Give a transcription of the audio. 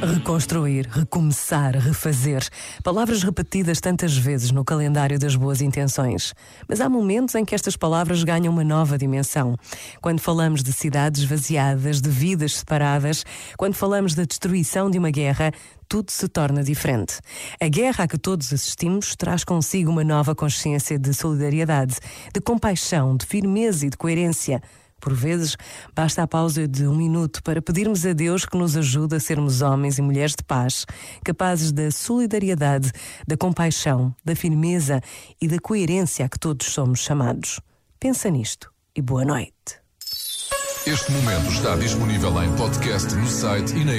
Reconstruir, recomeçar, refazer. Palavras repetidas tantas vezes no calendário das boas intenções. Mas há momentos em que estas palavras ganham uma nova dimensão. Quando falamos de cidades vaziadas, de vidas separadas, quando falamos da destruição de uma guerra, tudo se torna diferente. A guerra a que todos assistimos traz consigo uma nova consciência de solidariedade, de compaixão, de firmeza e de coerência. Por vezes, basta a pausa de um minuto para pedirmos a Deus que nos ajude a sermos homens e mulheres de paz, capazes da solidariedade, da compaixão, da firmeza e da coerência a que todos somos chamados. Pensa nisto e boa noite. Este momento está disponível em podcast no site e na.